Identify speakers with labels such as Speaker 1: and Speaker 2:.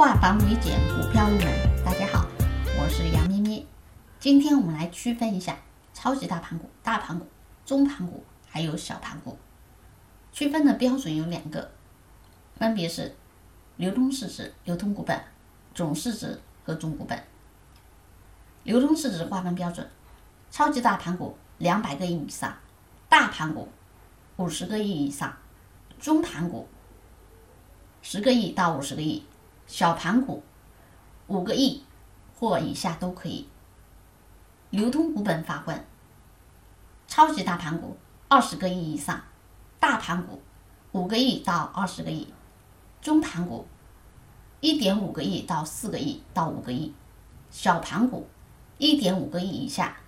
Speaker 1: 化繁为简，股票入门。大家好，我是杨咪咪。今天我们来区分一下超级大盘股、大盘股、中盘股还有小盘股。区分的标准有两个，分别是流通市值、流通股本、总市值和总股本。流通市值划分标准：超级大盘股两百个亿以上，大盘股五十个亿以上，中盘股十个亿到五十个亿。小盘股五个亿或以下都可以。流通股本划分：超级大盘股二十个亿以上，大盘股五个亿到二十个亿，中盘股一点五个亿到四个亿到五个亿，小盘股一点五个亿以下